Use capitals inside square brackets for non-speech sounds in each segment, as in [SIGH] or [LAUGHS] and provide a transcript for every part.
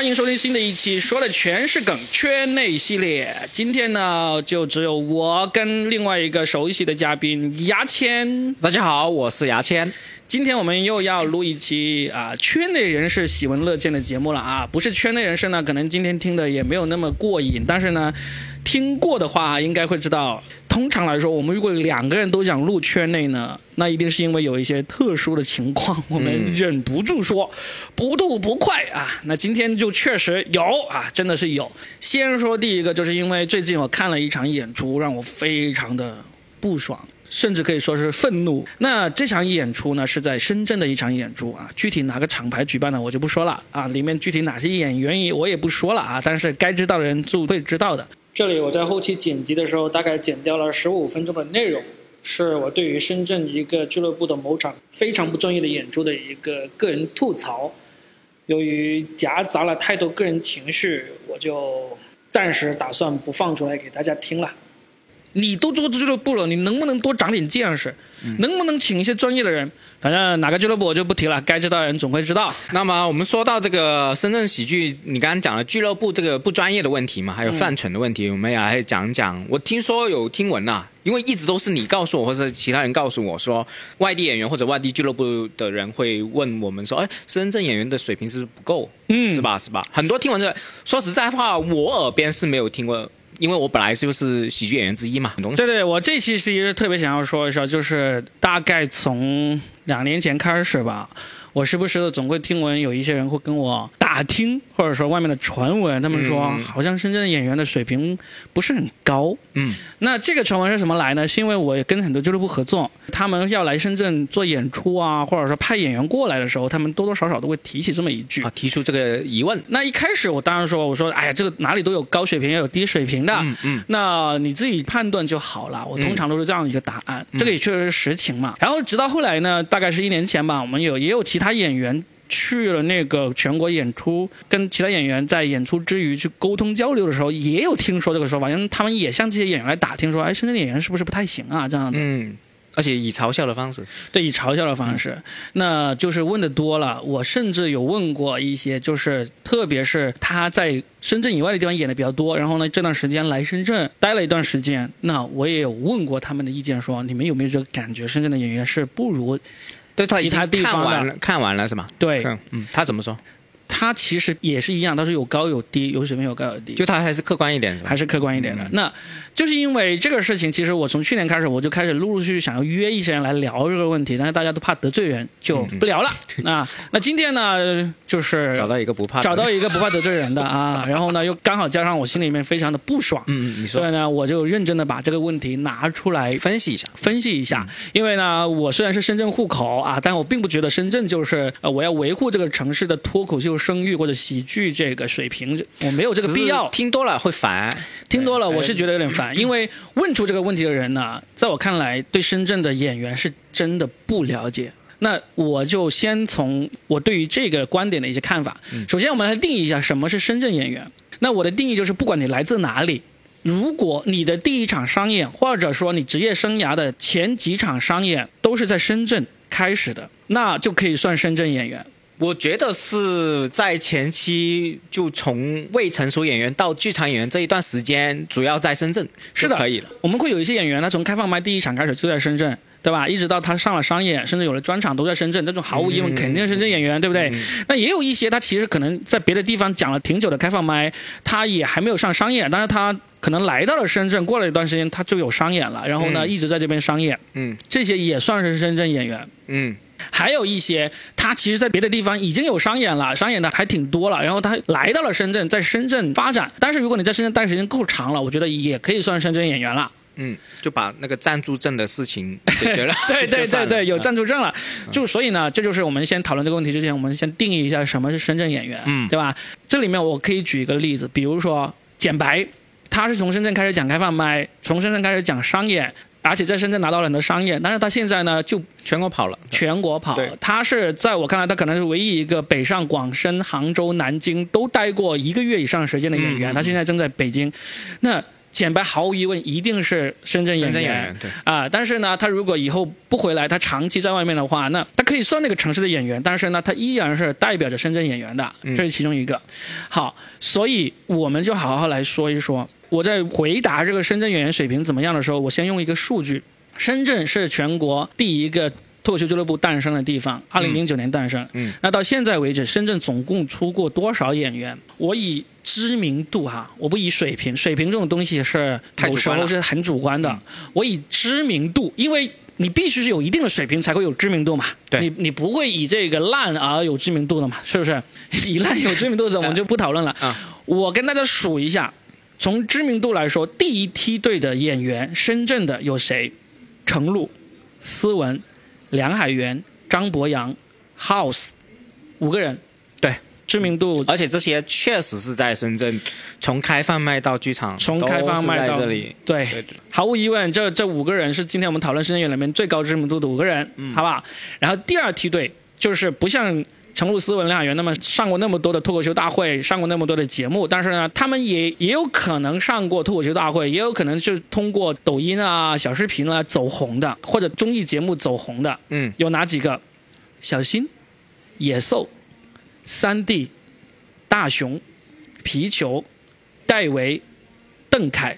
欢迎收听新的一期，说的全是梗圈内系列。今天呢，就只有我跟另外一个熟悉的嘉宾牙签。大家好，我是牙签。今天我们又要录一期啊，圈内人士喜闻乐见的节目了啊。不是圈内人士呢，可能今天听的也没有那么过瘾，但是呢，听过的话应该会知道。通常来说，我们如果两个人都想录圈内呢，那一定是因为有一些特殊的情况，我们忍不住说不吐不快啊。那今天就确实有啊，真的是有。先说第一个，就是因为最近我看了一场演出，让我非常的不爽，甚至可以说是愤怒。那这场演出呢，是在深圳的一场演出啊，具体哪个厂牌举办的我就不说了啊，里面具体哪些演员也我也不说了啊，但是该知道的人就会知道的。这里我在后期剪辑的时候，大概剪掉了十五分钟的内容，是我对于深圳一个俱乐部的某场非常不专业的演出的一个个人吐槽。由于夹杂了太多个人情绪，我就暂时打算不放出来给大家听了。你都做俱乐部了，你能不能多长点见识？能不能请一些专业的人？反正哪个俱乐部我就不提了，该知道的人总会知道。那么我们说到这个深圳喜剧，你刚刚讲了俱乐部这个不专业的问题嘛，还有犯蠢的问题，我们也来讲讲。我听说有听闻呐，因为一直都是你告诉我，或者其他人告诉我说，外地演员或者外地俱乐部的人会问我们说，哎，深圳演员的水平是不是不够？嗯，是吧？是吧？很多听闻的，说实在话，我耳边是没有听过。因为我本来就是喜剧演员之一嘛，对对，我这期其实特别想要说一下，就是大概从两年前开始吧。我时不时的总会听闻有一些人会跟我打听，或者说外面的传闻，他们说好像深圳的演员的水平不是很高。嗯，那这个传闻是什么来呢？是因为我也跟很多俱乐部合作，他们要来深圳做演出啊，或者说派演员过来的时候，他们多多少少都会提起这么一句啊，提出这个疑问。那一开始我当然说，我说，哎呀，这个哪里都有高水平也有低水平的，嗯嗯，那你自己判断就好了。我通常都是这样一个答案，这个也确实是实情嘛。然后直到后来呢，大概是一年前吧，我们有也有其他演员去了那个全国演出，跟其他演员在演出之余去沟通交流的时候，也有听说这个说法，因为他们也向这些演员来打听说，哎，深圳演员是不是不太行啊？这样子，嗯，而且以嘲笑的方式，对，以嘲笑的方式，那就是问的多了。我甚至有问过一些，就是特别是他在深圳以外的地方演的比较多，然后呢，这段时间来深圳待了一段时间，那我也有问过他们的意见，说你们有没有这个感觉，深圳的演员是不如。对，其他已经看完了，看完了是吗？对，嗯，他怎么说？他其实也是一样，都是有高有低，有水平有高有低，就他还是客观一点，还是客观一点的。那就是因为这个事情，其实我从去年开始，我就开始陆陆续续想要约一些人来聊这个问题，但是大家都怕得罪人，就不聊了。[LAUGHS] 啊，那今天呢，就是找到一个不怕找到一个不怕得罪人的啊，然后呢，又刚好加上我心里面非常的不爽，嗯嗯，你说，所以呢，我就认真的把这个问题拿出来分析一下，分析一下。因为呢，我虽然是深圳户口啊，但我并不觉得深圳就是呃，我要维护这个城市的脱口秀声誉或者喜。剧这个水平，我没有这个必要。听多了会烦，听多了我是觉得有点烦。因为问出这个问题的人呢，在我看来，对深圳的演员是真的不了解。那我就先从我对于这个观点的一些看法。首先，我们来定义一下什么是深圳演员。那我的定义就是，不管你来自哪里，如果你的第一场商演，或者说你职业生涯的前几场商演都是在深圳开始的，那就可以算深圳演员。我觉得是在前期，就从未成熟演员到剧场演员这一段时间，主要在深圳是的，可以的。我们会有一些演员，他从开放麦第一场开始就在深圳，对吧？一直到他上了商业，甚至有了专场，都在深圳。这种毫无疑问肯定是深圳演员，对不对？那也有一些他其实可能在别的地方讲了挺久的开放麦，他也还没有上商业，但是他可能来到了深圳，过了一段时间他就有商演了，然后呢一直在这边商业。嗯，这些也算是深圳演员。嗯。还有一些，他其实，在别的地方已经有商演了，商演的还挺多了。然后他来到了深圳，在深圳发展。但是如果你在深圳待时间够长了，我觉得也可以算深圳演员了。嗯，就把那个暂住证的事情解决了。[LAUGHS] 对对对对，有暂住证了。就所以呢，这就是我们先讨论这个问题之前，我们先定义一下什么是深圳演员，嗯，对吧？这里面我可以举一个例子，比如说简白，他是从深圳开始讲开放麦，从深圳开始讲商演。而且在深圳拿到了很多商业，但是他现在呢就全国跑了，全国跑。他是在我看来，他可能是唯一一个北上广深、杭州、南京都待过一个月以上时间的演员。他现在正在北京。那简白毫无疑问一定是深圳演员对，啊。但是呢，他如果以后不回来，他长期在外面的话，那他可以算那个城市的演员，但是呢，他依然是代表着深圳演员的，这是其中一个。好，所以我们就好好来说一说。我在回答这个深圳演员水平怎么样的时候，我先用一个数据：深圳是全国第一个脱口秀俱乐部诞生的地方，二零零九年诞生。嗯，那到现在为止，深圳总共出过多少演员？我以知名度哈，我不以水平，水平这种东西是有时候是很主观的。我以知名度，因为你必须是有一定的水平才会有知名度嘛。对你你不会以这个烂而有知名度的嘛？是不是？[LAUGHS] 以烂有知名度的，我们 [LAUGHS] 就不讨论了。啊我跟大家数一下，从知名度来说，第一梯队的演员，深圳的有谁？程璐、思文、梁海源、张博洋、House 五个人。对，知名度而且这些确实是在深圳，从开放麦到剧场，从开放麦到这里。对，毫无疑问，这这五个人是今天我们讨论深圳演员里面最高知名度的五个人，嗯好不好？然后第二梯队就是不像程璐、思文、梁海源那么上过那么多的脱口秀大会，上过那么多的节目，但是呢，他们也也有可能上过脱口秀大会，也有可能是通过抖音啊、小视频啊走红的，或者综艺节目走红的。嗯，有哪几个？小新、野兽、三弟、大雄、皮球、戴维、邓凯。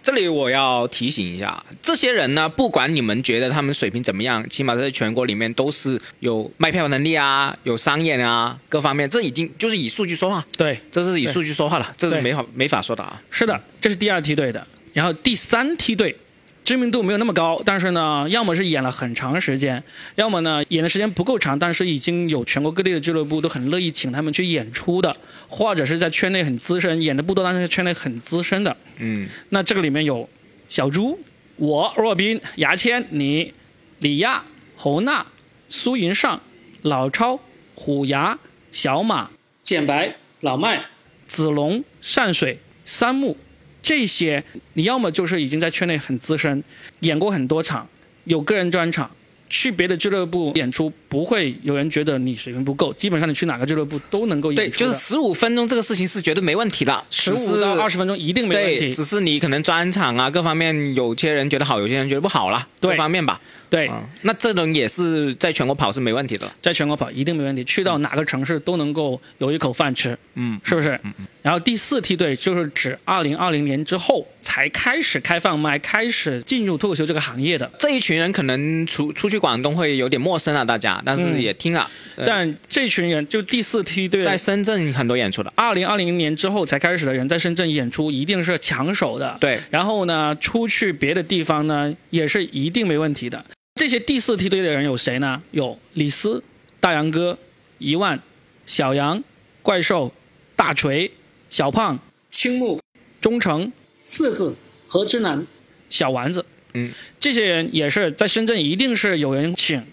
这里我要提醒一下，这些人呢，不管你们觉得他们水平怎么样，起码在全国里面都是有卖票能力啊，有商演啊，各方面，这已经就是以数据说话，对，这是以数据说话了，这是没法没法说的啊。是的，这是第二梯队的。然后第三梯队知名度没有那么高，但是呢，要么是演了很长时间，要么呢演的时间不够长，但是已经有全国各地的俱乐部都很乐意请他们去演出的，或者是在圈内很资深，演的不多，但是圈内很资深的。嗯，那这个里面有小猪、我、若斌、牙签、你、李亚、侯娜、苏云上、老超、虎牙、小马、简白、老麦、子龙、善水、三木，这些你要么就是已经在圈内很资深，演过很多场，有个人专场。去别的俱乐部演出，不会有人觉得你水平不够。基本上你去哪个俱乐部都能够演，出对。就是十五分钟这个事情是绝对没问题的，十五到二十分钟一定没问对，题。只是你可能专场啊各方面，有些人觉得好，有些人觉得不好啦，各方面吧。对，嗯，那这种也是在全国跑是没问题的。在全国跑一定没问题，去到哪个城市都能够有一口饭吃，嗯，是不是？然后第四梯队就是指二零二零年之后才开始开放麦，开始进入脱口秀这个行业的。这一群人可能出出去广东会有点陌生了，大家，但是嗯也听了。对但这群人就第四梯队，在深圳很多演出的，二零二零年之后才开始的人，在深圳演出一定是抢手的。对，然后呢，出去别的地方呢，也是一定没问题的。这些第四梯队的人有谁呢？有李斯、大杨哥、一万、小杨、怪兽、大锤、小胖、青木、忠诚、四子、何之南、小丸子。嗯，这些人也是在深圳一定是有人请，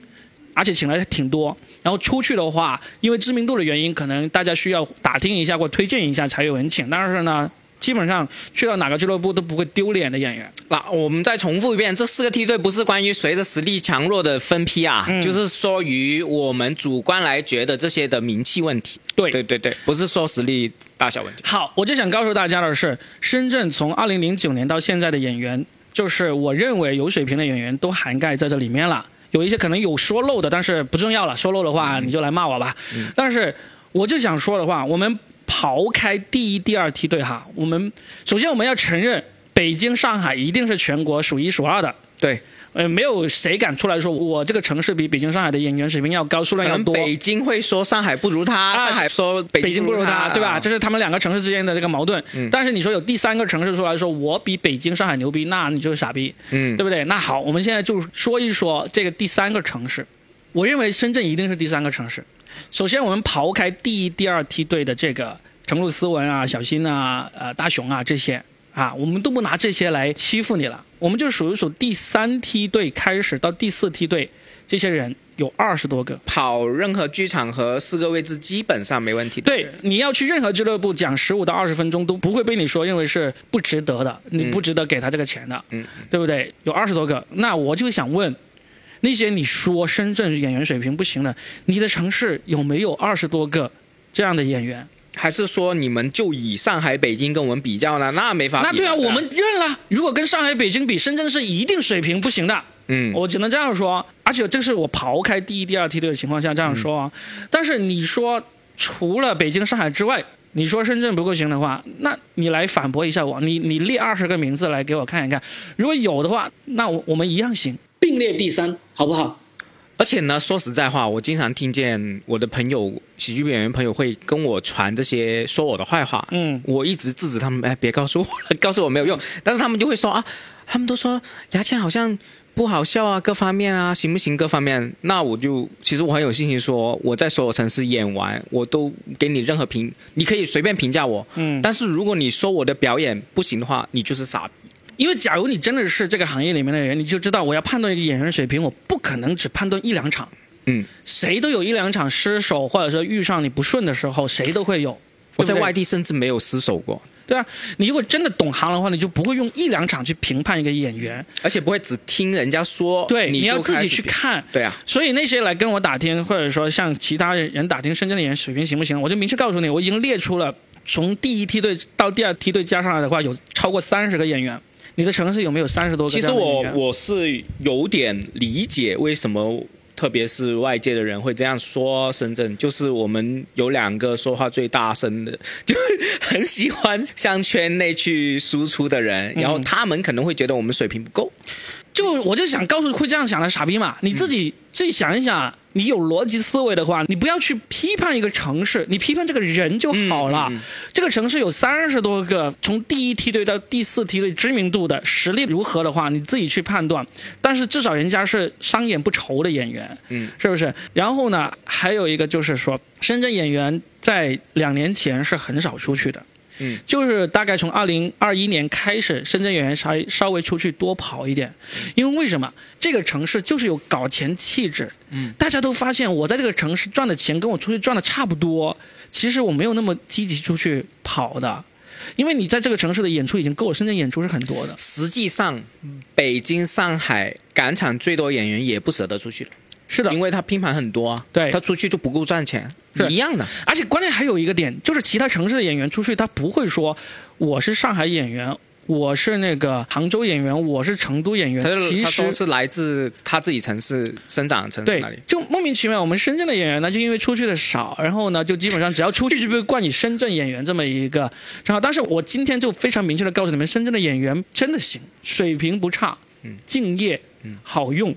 而且请来挺多。然后出去的话，因为知名度的原因，可能大家需要打听一下或推荐一下才有人请。但是呢，基本上去到哪个俱乐部都不会丢脸的演员。那我们再重复一遍，这四个梯队不是关于谁的实力强弱的分批啊，嗯就是说于我们主观来觉得这些的名气问题。对对对对，不是说实力大小问题。好，我就想告诉大家的是，深圳从二零零九年到现在的演员，就是我认为有水平的演员都涵盖在这里面了。有一些可能有说漏的，但是不重要了，说漏的话你就来骂我吧。但是我就想说的话，我们刨开第一、第二梯队哈，我们首先我们要承认，北京、上海一定是全国数一数二的。对，呃，没有谁敢出来说我这个城市比北京、上海的演员水平要高，数量要多。北京会说上海不如他，啊上海说北北京不如他，对吧？啊这是他们两个城市之间的这个矛盾。嗯但是你说有第三个城市出来说我比北京、上海牛逼，那你就是傻逼，嗯对不对？那好，我们现在就说一说这个第三个城市。我认为深圳一定是第三个城市。首先，我们刨开第一、第二梯队的这个程璐、斯文啊、小新啊、呃大雄啊这些啊，我们都不拿这些来欺负你了。我们就数一数第三梯队开始到第四梯队这些人有二十多个。跑任何剧场和四个位置基本上没问题的。对，你要去任何俱乐部讲十五到二十分钟，都不会被你说认为是不值得的，你不值得给他这个钱的，嗯，对不对？有二十多个，那我就想问，那些你说深圳演员水平不行的，你的城市有没有二十多个这样的演员？还是说你们就以上海、北京跟我们比较呢？那没法比。那对啊，我们认了。如果跟上海、北京比，深圳是一定水平不行的。嗯，我只能这样说。而且这是我刨开第一、第二梯队的情况下这样说啊。但是你说除了北京、上海之外，你说深圳不够行的话，那你来反驳一下我。你你列二十个名字来给我看一看，如果有的话，那我我们一样行，并列第三，好不好？而且呢，说实在话，我经常听见我的朋友、喜剧演员朋友会跟我传这些说我的坏话。嗯，我一直制止他们，哎，别告诉我，[LAUGHS] 告诉我没有用。但是他们就会说啊，他们都说牙签好像不好笑啊，各方面啊，行不行？各方面，那我就其实我很有信心说，我在所有城市演完，我都给你任何评，你可以随便评价我。嗯但是如果你说我的表演不行的话，你就是傻逼。因为假如你真的是这个行业里面的人，你就知道我要判断一个演员水平，我不可能只判断一两场。嗯，谁都有一两场失手，或者说遇上你不顺的时候，谁都会有。对对我在外地甚至没有失手过，对啊，你如果真的懂行的话，你就不会用一两场去评判一个演员。而且不会只听人家说，对，你就要自己。去看。对啊，所以那些来跟我打听，或者说像其他人打听深圳的演员水平行不行，我就明确告诉你，我已经列出了从第一梯队到第二梯队加上来的话，有超过三十个演员。你的城市有没有三十多个其实我？我是有点理解为什么，特别是外界的人会这样说深圳，就是我们有两个说话最大声的，[LAUGHS] 就很喜欢向圈内去输出的人，然后他们可能会觉得我们水平不够。就我就想告诉会这样想的傻逼嘛，你自己、自己想一想，你有逻辑思维的话，你不要去批判一个城市，你批判这个人就好了。嗯嗯这个城市有三十多个，从第一梯队到第四梯队知名度的实力如何的话，你自己去判断。但是至少人家是商演不愁的演员，嗯，是不是？然后呢，还有一个就是说，深圳演员在两年前是很少出去的。嗯，就是大概从二零二一年开始，深圳演员稍稍微出去多跑一点，因为为什么？这个城市就是有搞钱气质。嗯，大家都发现我在这个城市赚的钱跟我出去赚的差不多，其实我没有那么积极出去跑的，因为你在这个城市的演出已经够了，深圳演出是很多的。实际上，北京、上海赶场最多演员也不舍得出去，是的。因，为他拼盘很多啊，对。他出去就不够赚钱，是一样的。而且关键还有一个点，就是其他城市的演员出去，他不会说我是上海演员，我是那个杭州演员，我是成都演员他，是其实是来自他自己城市生长的城市对那里，，就莫名其妙，我们深圳的演员呢，就因为出去的少，然后呢，就基本上只要出去就被冠以深圳演员这么一个称号。但是我今天就非常明确的告诉你们，深圳的演员真的行，水平不差，敬业，好用。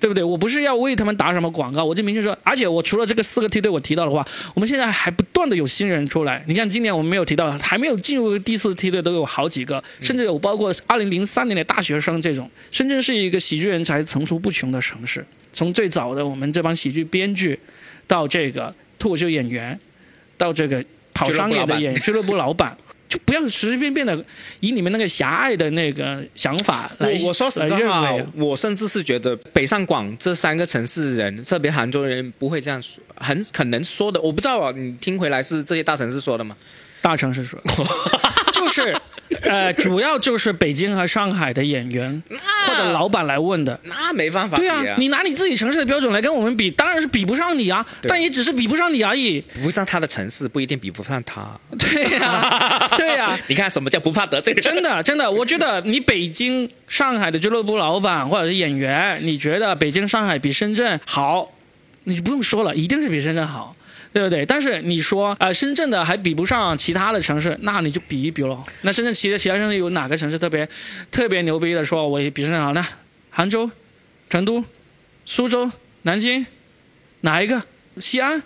对不对？我不是要为他们打什么广告，我就明确说，而且我除了这个四个梯队我提到的话，我们现在还不断的有新人出来。你看今年我们没有提到，还没有进入第四梯队都有好几个，甚至有包括二零零三年的大学生这种。深圳是一个喜剧人才层出不穷的城市，从最早的我们这帮喜剧编剧，到这个脱口秀演员，到这个跑商业的演俱乐部老板。就不要随随便便的以你们那个狭隘的那个想法来我我说实在话我甚至是觉得北上广这三个城市人，特别杭州人不会这样说，很可能说的。我不知道啊，你听回来是这些大城市说的吗？大城市说，[LAUGHS] 就是，呃，主要就是北京和上海的演员或者老板来问的。那没办法比对啊，你拿你自己城市的标准来跟我们比，当然是比不上你啊，但也只是比不上你而已。比不上他的城市，不一定比不上他。对呀、[LAUGHS] 对呀、你看什么叫不怕得罪人？真的，真的，我觉得你北京、上海的俱乐部老板或者是演员，你觉得北京、上海比深圳好，你就不用说了，一定是比深圳好，对不对？但是你说呃，深圳的还比不上其他的城市，那你就比一比喽。那深圳其他其他城市有哪个城市特别特别牛逼的说我比深圳好呢？杭州、成都、苏州、南京，哪一个？西安？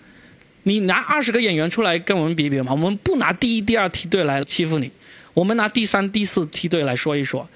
你拿二十个演员出来跟我们比比嘛？我们不拿第一、第二梯队来欺负你，我们拿第三、第四梯队来说一说。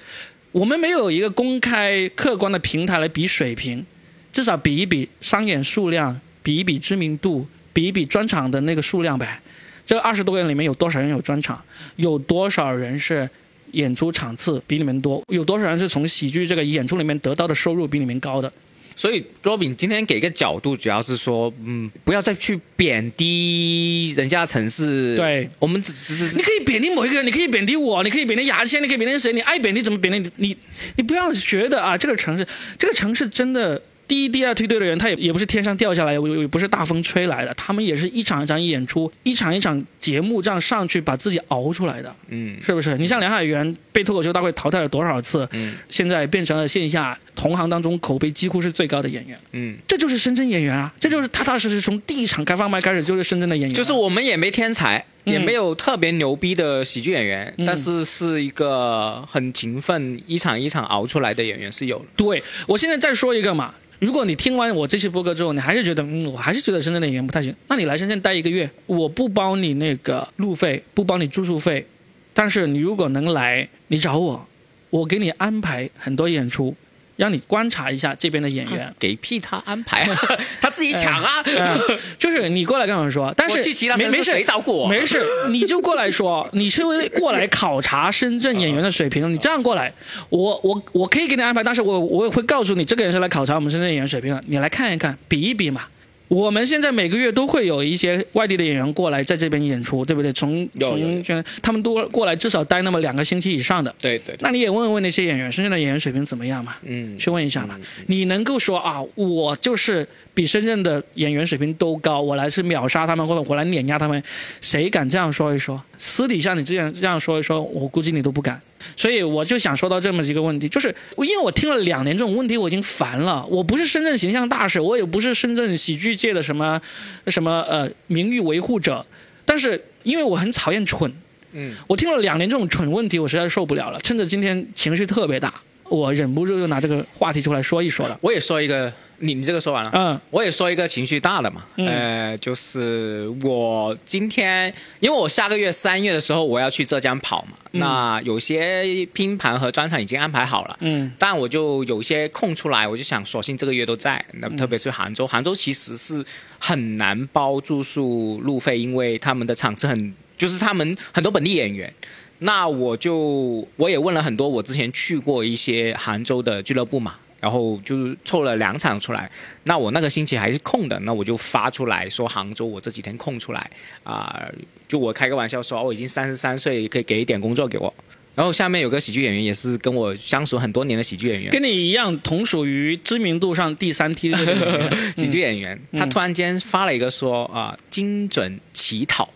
我们没有一个公开客观的平台来比水平，至少比一比商演数量，比一比知名度，比一比专场的那个数量呗。这二十多个人里面有多少人有专场？有多少人是演出场次比你们多？有多少人是从喜剧这个演出里面得到的收入比你们高的？所以罗宾今天给个角度，主要是说，嗯，不要再去贬低人家城市。对，我们只只是你可以贬低某一个人，你可以贬低我，你可以贬低牙签，你可以贬低谁，你爱贬低怎么贬低你你你不要觉得啊，这个城市这个城市真的第一、第二梯队的人，他也也不是天上掉下来，也也不是大风吹来的，他们也是一场一场演出，一场一场节目这样上去，把自己熬出来的，嗯是不是？你像梁海源被脱口秀大会淘汰了多少次，嗯现在变成了线下同行当中口碑几乎是最高的演员，嗯，这就是深圳演员啊，这就是踏踏实实从第一场开放麦开始就是深圳的演员啊，就是我们也没天才，嗯。也没有特别牛逼的喜剧演员，嗯。但是是一个很勤奋，一场一场熬出来的演员是有的。对我现在再说一个嘛，如果你听完我这期播客之后，你还是觉得嗯，我还是觉得深圳的演员不太行，那你来深圳待一个月，我不包你那个路费，不包你住宿费，但是你如果能来，你找我，我给你安排很多演出，让你观察一下这边的演员。给屁他安排，[LAUGHS] 他自己抢啊！嗯，就是你过来跟我说，但是没没事谁照顾我没事，你就过来说，[LAUGHS] 你是为过来考察深圳演员的水平，你这样过来，我我我可以给你安排，但是我我也会告诉你，这个人是来考察我们深圳演员水平的，你来看一看，比一比嘛。我们现在每个月都会有一些外地的演员过来在这边演出，对不对？从从他们都过来至少待那么两个星期以上的。对对，那你也问问那些演员，深圳的演员水平怎么样嘛？嗯，去问一下嘛。你能够说啊，我就是比深圳的演员水平都高，我来是秒杀他们，或者我来碾压他们，谁敢这样说一说？私底下你这样这样说一说，我估计你都不敢。所以我就想说到这么几个问题，就是因为我听了两年这种问题，我已经烦了。我不是深圳形象大使，我也不是深圳喜剧界的什么什么呃名誉维护者，但是因为我很讨厌蠢，嗯，我听了两年这种蠢问题，我实在受不了了。趁着今天情绪特别大，我忍不住就拿这个话题出来说一说了。我也说一个，你你这个说完了，嗯。我也说一个情绪大的嘛，嗯。呃，就是我今天，因为我下个月三月的时候我要去浙江跑嘛，那有些拼盘和专场已经安排好了，嗯。但我就有些空出来，我就想索性这个月都在。嗯。那特别是杭州，杭州其实是很难包住宿路费，因为他们的场次很，就是他们很多本地演员。那我就我也问了很多我之前去过一些杭州的俱乐部嘛，然后就凑了两场出来。那我那个星期还是空的，那我就发出来说杭州我这几天空出来啊、就我开个玩笑说，哦我已经三十三岁，可以给一点工作给我。然后下面有个喜剧演员，也是跟我相熟很多年的喜剧演员，跟你一样，同属于知名度上第三梯队的 [LAUGHS] 喜剧演员，他突然间发了一个说啊、精准乞讨，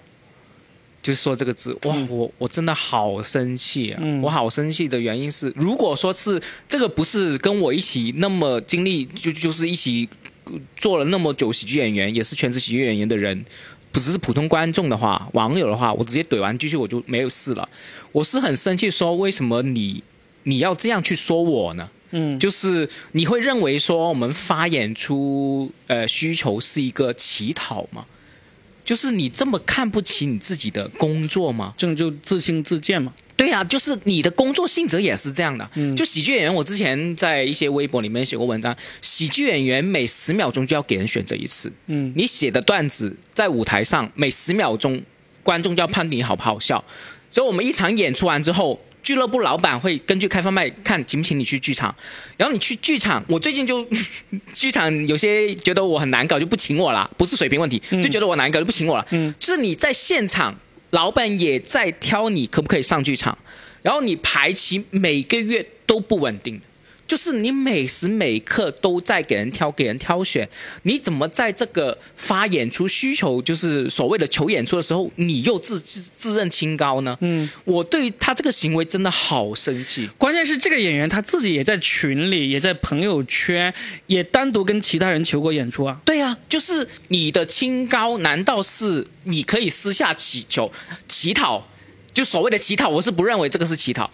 就是说这个字，哇，我我真的好生气啊！嗯我好生气的原因是，如果说是这个不是跟我一起那么经历，就就是一起呃做了那么久喜剧演员，也是全职喜剧演员的人。不只是普通观众的话，网友的话，我直接怼完继续我就没有事了。我是很生气，说为什么你你要这样去说我呢？嗯，就是你会认为说我们发演出呃需求是一个乞讨吗？就是你这么看不起你自己的工作吗？这种就自轻自贱嘛。对呀、就是你的工作性质也是这样的。嗯就喜剧演员，我之前在一些微博里面写过文章，喜剧演员每十秒钟就要给人选择一次。嗯你写的段子在舞台上每十秒钟，观众就要判定你好不好笑。所以我们一场演出完之后，俱乐部老板会根据开放麦看请不请你去剧场，然后你去剧场，我最近就 [LAUGHS] 剧场有些觉得我很难搞就不请我了，不是水平问题，就觉得我难搞就不请我了。嗯就是你在现场，老板也在挑你可不可以上剧场，然后你排期每个月都不稳定。就是你每时每刻都在给人挑、给人挑选，你怎么在这个发演出需求，就是所谓的求演出的时候，你又自自自认清高呢？嗯，我对他这个行为真的好生气。关键是这个演员他自己也在群里，也在朋友圈，也单独跟其他人求过演出啊。对呀、就是你的清高，难道是你可以私下乞求、乞讨？就所谓的乞讨，我是不认为这个是乞讨，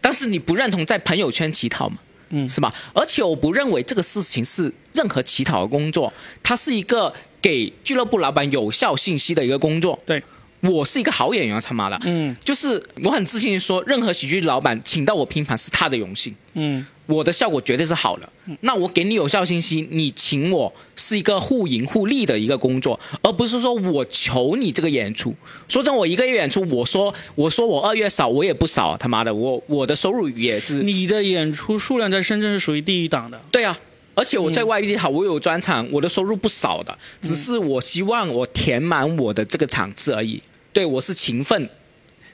但是你不认同在朋友圈乞讨吗？嗯是吧？而且我不认为这个事情是任何乞讨的工作，它是一个给俱乐部老板有效信息的一个工作。对，我是一个好演员，他妈的，嗯就是我很自信地说，任何喜剧老板请到我拼盘是他的荣幸。嗯我的效果绝对是好的。那我给你有效信息，你请我是一个互赢互利的一个工作，而不是说我求你这个演出。说真，我一个月演出，我说我说我二月少，我也不少，他妈的，我我的收入也是你的演出数量在深圳是属于第一档的。对啊。而且我在外地好，我有专场，我的收入不少的，只是我希望我填满我的这个场次而已。对我是勤奋，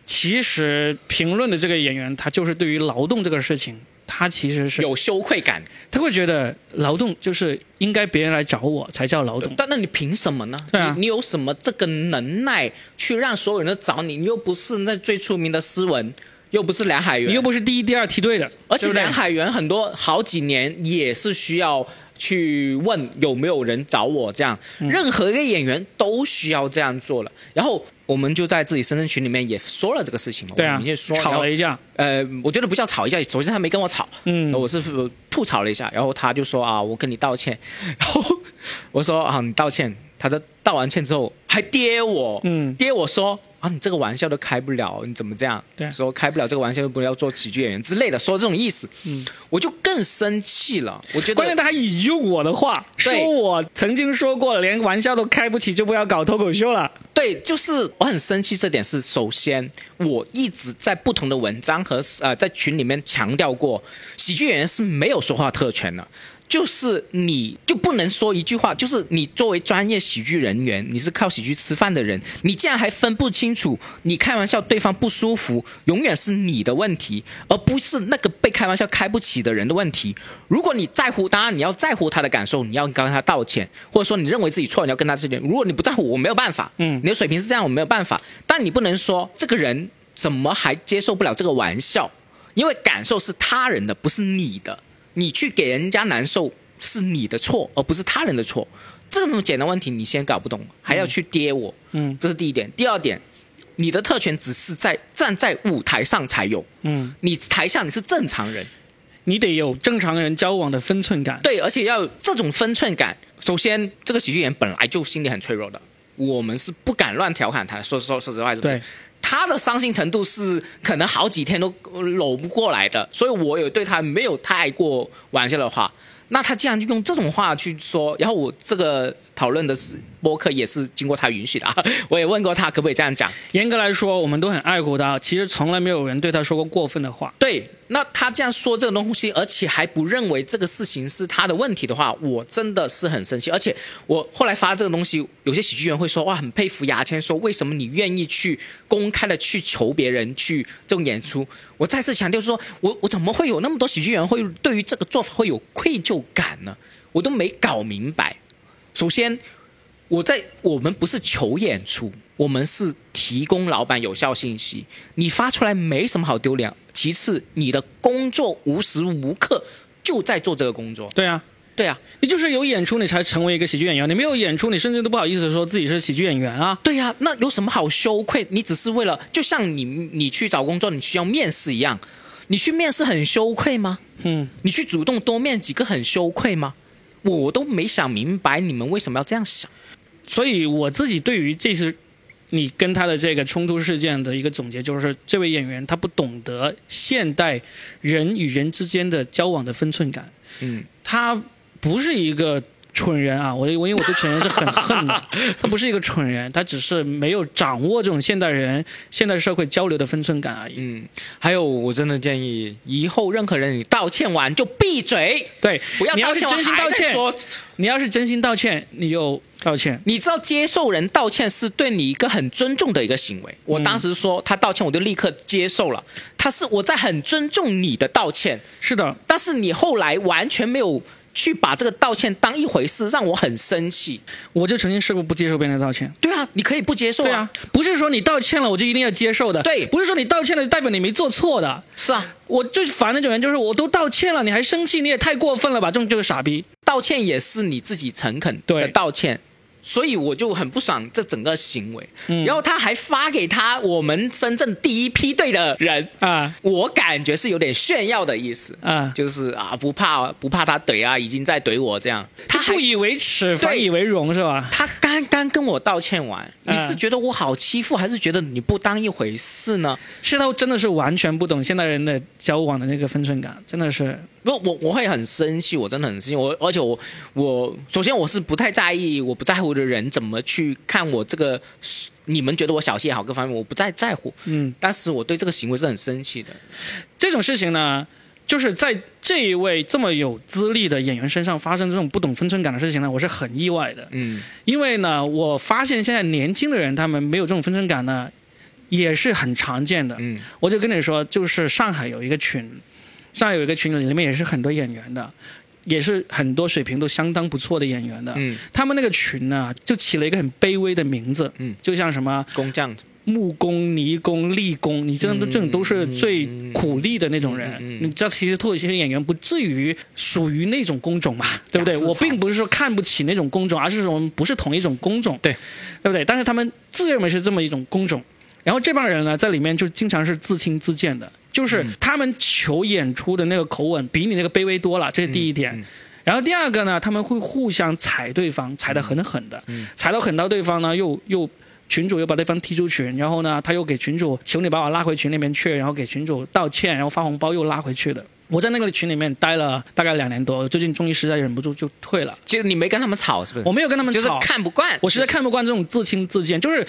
其实评论的这个演员，他就是对于劳动这个事情他其实是有羞愧感。他会觉得劳动就是应该别人来找我才叫劳动。但那你凭什么呢？对啊你你有什么这个能耐去让所有人都找你？你又不是那最出名的诗文，又不是梁海源，你又不是第一、第二梯队的，而且梁海源很多好几年也是需要去问有没有人找我这样，嗯任何一个演员都需要这样做了。然后我们就在自己深圳群里面也说了这个事情嘛，对啊我们就说吵了一架，呃，我觉得不叫吵一架，首先他没跟我吵，嗯我是吐槽了一下，然后他就说啊，我跟你道歉，然后我说啊，你道歉，他在道完歉之后还跌我，嗯。跌我说啊，你这个玩笑都开不了，你怎么这样？对说开不了这个玩笑，不要做喜剧演员之类的，说这种意思，嗯，我就更生气了，我觉得关键他还引用我的话，说我曾经说过，连玩笑都开不起，就不要搞脱口秀了。对，就是我很生气这点是，首先我一直在不同的文章和呃在群里面强调过，喜剧演员是没有说话特权的。就是你就不能说一句话，就是你作为专业喜剧人员，你是靠喜剧吃饭的人，你竟然还分不清楚，你开玩笑对方不舒服，永远是你的问题，而不是那个被开玩笑开不起的人的问题。如果你在乎，当然你要在乎他的感受，你要跟他道歉，或者说你认为自己错，你要跟他道歉。如果你不在乎，我没有办法，嗯你的水平是这样，我没有办法。但你不能说这个人怎么还接受不了这个玩笑，因为感受是他人的，不是你的。你去给人家难受是你的错，而不是他人的错。这么简单问题你先搞不懂，还要去跌我，嗯这是第一点。第二点，你的特权只是在站在舞台上才有，嗯，你台下你是正常人，你得有正常人交往的分寸感。对，而且要有这种分寸感。首先，这个喜剧演员本来就心里很脆弱的，我们是不敢乱调侃他。说说说实话，是不是对？他的伤心程度是可能好几天都搂不过来的，所以我有对他没有太过玩笑的话。那他既然就用这种话去说，然后我这个讨论的是播客也是经过他允许的啊，[LAUGHS] 我也问过他可不可以这样讲。严格来说，我们都很爱护他，其实从来没有人对他说过过分的话。对，那他这样说这个东西，而且还不认为这个事情是他的问题的话，我真的是很生气。而且我后来发这个东西，有些喜剧人会说哇，很佩服牙签，说为什么你愿意去公开的去求别人去这种演出？我再次强调说，我我怎么会有那么多喜剧人会对于这个做法会有愧疚感呢？我都没搞明白。首先，我在我们不是求演出，我们是提供老板有效信息。你发出来没什么好丢脸。其次，你的工作无时无刻就在做这个工作。对啊，对啊，你就是有演出，你才成为一个喜剧演员。你没有演出，你甚至都不好意思说自己是喜剧演员啊。对呀、那有什么好羞愧？你只是为了，就像你你去找工作，你需要面试一样，你去面试很羞愧吗？嗯，你去主动多面几个很羞愧吗？我都没想明白你们为什么要这样想。所以我自己对于这次你跟他的这个冲突事件的一个总结，就是这位演员他不懂得现代人与人之间的交往的分寸感。嗯，他不是一个蠢人啊，我我因为我对蠢人是很 [LAUGHS] 恨的，他不是一个蠢人，他只是没有掌握这种现代人、现代社会交流的分寸感而已。嗯，还有，我真的建议以后任何人你道歉完就闭嘴，对，不要你要是道歉完真心道歉，你要是真心道歉，你就道歉。你知道接受人道歉是对你一个很尊重的一个行为。我当时说他道歉，我就立刻接受了，他是我在很尊重你的道歉，是的，但是你后来完全没有去把这个道歉当一回事，让我很生气。我就曾经试过不接受别人的道歉。对啊，你可以不接受对啊，不是说你道歉了我就一定要接受的。对不是说你道歉了就代表你没做错的。是啊，我最烦那种人就是我都道歉了，你还生气，你也太过分了吧？这种就是傻逼。道歉也是你自己诚恳的道歉。所以我就很不爽这整个行为，嗯然后他还发给他我们深圳第一批队的人，啊我感觉是有点炫耀的意思，啊！就是啊不怕不怕他怼啊，已经在怼我这样。他不以为耻，反以为荣是吧？他刚刚跟我道歉完，你嗯是觉得我好欺负，还是觉得你不当一回事呢？是他真的是完全不懂现代人的交往的那个分寸感，真的是。不，我我会很生气，我真的很生气。我而且我我首先我是不太在意，我不在乎的人怎么去看我这个，你们觉得我小气也好，各方面我不再在乎。嗯，但是我对这个行为是很生气的。这种事情呢，就是在这一位这么有资历的演员身上发生这种不懂分寸感的事情呢，我是很意外的。嗯因为呢，我发现现在年轻的人他们没有这种分寸感呢，也是很常见的。嗯我就跟你说，就是上海有一个群，上海有一个群里，里面也是很多演员的，也是很多水平都相当不错的演员的。嗯，他们那个群呢，就起了一个很卑微的名字，嗯，就像什么工匠。木工、泥工、力工，你这种这种都是最苦力的那种人。嗯嗯嗯你知道，其实脱口秀演员不至于属于那种工种嘛，对不对？我并不是说看不起那种工种，而是说我们不是同一种工种，对。对不对？但是他们自认为是这么一种工种，然后这帮人呢，在里面就经常是自轻自贱的，就是嗯他们求演出的那个口吻比你那个卑微多了，这是第一点。嗯嗯然后第二个呢，他们会互相踩对方，踩得狠狠的，嗯踩到狠到对方呢，又又群主又把对方踢出群，然后呢，他又给群主求你把我拉回群里面去，然后给群主道歉，然后发红包又拉回去的。我在那个群里面待了大概两年多，最近终于实在忍不住就退了。其实你没跟他们吵是不是？我没有跟他们就是吵，看不惯，我实在看不惯这种自轻自贱，就是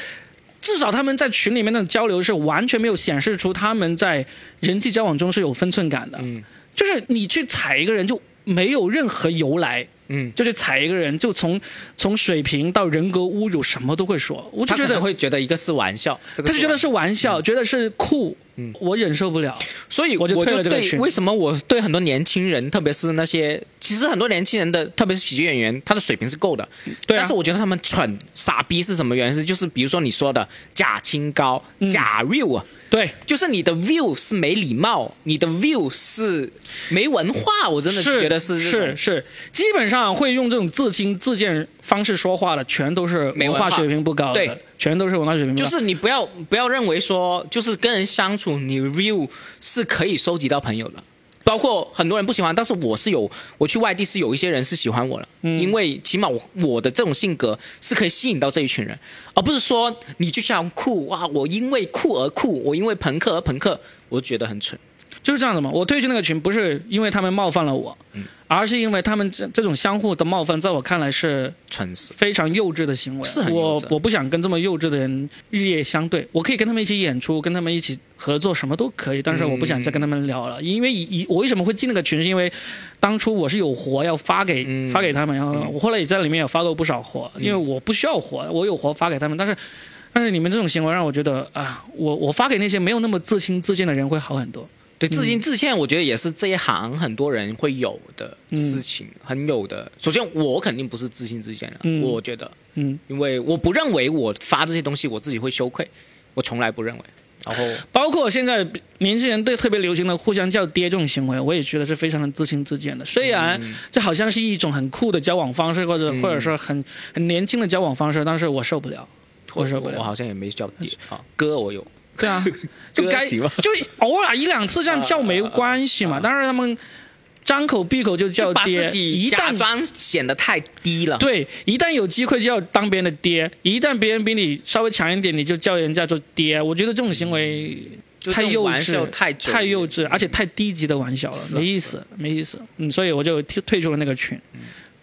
至少他们在群里面的交流是完全没有显示出他们在人际交往中是有分寸感的。嗯。就是你去踩一个人就没有任何由来，嗯，就是踩一个人就从从水平到人格侮辱什么都会说，我就觉得会觉得一个是玩笑，这个他就觉得是玩笑，觉得是酷，嗯。我忍受不了。所以我就退了这个群。对为什么我对很多年轻人，特别是那些其实很多年轻人的，特别是喜剧演员，他的水平是够的，对啊。但是我觉得他们蠢傻逼是什么原因？是就是比如说你说的假清高、嗯。假 view 啊。对，就是你的 view 是没礼貌，你的 view 是没文化，我真的是觉得是是是，基本上会用这种自轻自贱方式说话的，全都是没文化水平不高的，对，全都是文化水平不高。就是你不要不要认为说，就是跟人相处，你 view 是可以收集到朋友的。包括很多人不喜欢，但是我是有，我去外地是有一些人是喜欢我的，嗯因为起码我我的这种性格是可以吸引到这一群人，而不是说你就像酷哇，我因为酷而酷，我因为朋克而朋克，我觉得很蠢。就是这样的嘛。我退去那个群不是因为他们冒犯了我，嗯而是因为他们这这种相互的冒犯，在我看来是蠢！非常幼稚的行为。是我我不想跟这么幼稚的人日夜相对。我可以跟他们一起演出，跟他们一起合作，什么都可以。但是我不想再跟他们聊了，因为以以我为什么会进那个群，是因为当初我是有活要发给、嗯发给他们，然后我后来也在里面也发过不少活，因为我不需要活，我有活发给他们，但是。但是你们这种行为让我觉得啊，我我发给那些没有那么自轻自贱的人会好很多。对，自信自欠，我觉得也是这一行很多人会有的事情，很有的。首先，我肯定不是自信自欠的，嗯。我觉得，嗯，因为我不认为我发这些东西我自己会羞愧，我从来不认为。然后，包括现在年轻人对特别流行的互相叫爹这种行为，我也觉得是非常的自轻自贱的。虽然这好像是一种很酷的交往方式，或者、或者说很很年轻的交往方式，但是我受不了，我受不了。我好像也没叫爹啊，哥我有，对啊，[LAUGHS] 就该就偶尔一两次这样叫没关系嘛。但是他们张口闭口就叫爹，一旦假装显得太低了。对，一旦有机会就要当别人的爹，一旦别人比你稍微强一点，你就叫人家做爹。我觉得这种行为太幼稚太太幼稚，而且太低级的玩笑了，没意思，没意思。嗯，所以我就退退出了那个群，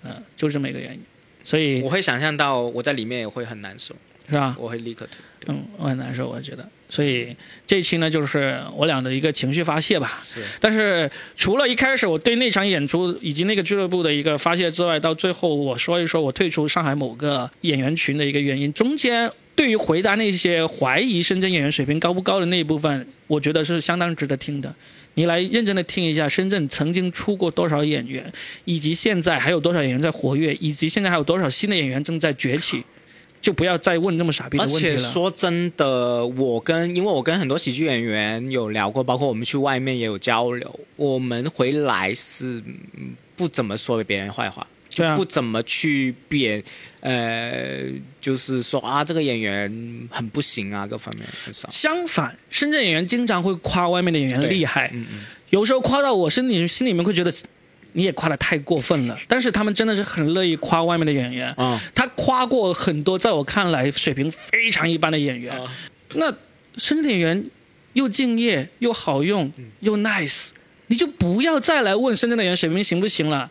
嗯、就这么一个原因。所以我会想象到我在里面也会很难受，是吧？我会立刻退。嗯，我很难受，我觉得。所以这一期呢，就是我俩的一个情绪发泄吧。是但是除了一开始我对那场演出以及那个俱乐部的一个发泄之外，到最后我说一说我退出上海某个演员群的一个原因，中间对于回答那些怀疑深圳演员水平高不高的那一部分，我觉得是相当值得听的。你来认真的听一下，深圳曾经出过多少演员，以及现在还有多少演员在活跃，以及现在还有多少新的演员正在崛起，就不要再问那么傻逼的而且问题了。说真的，我跟因为我跟很多喜剧演员有聊过，包括我们去外面也有交流，我们回来是嗯不怎么说别人坏话，对啊不怎么去贬，呃，就是说啊这个演员很不行啊，各方面很少。相反，深圳演员经常会夸外面的演员厉害，嗯嗯，有时候夸到我心里心里面会觉得你也夸的太过分了。但是他们真的是很乐意夸外面的演员，啊他夸过很多在我看来水平非常一般的演员。啊那深圳的演员又敬业又好用又 nice，你就不要再来问深圳的演员水平行不行了。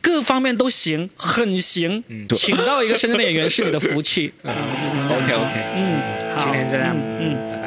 各方面都行，很行，嗯请到一个深圳的演员是你的福气。啊我就是这么 OK 说 OK，嗯，好，今天这样嗯。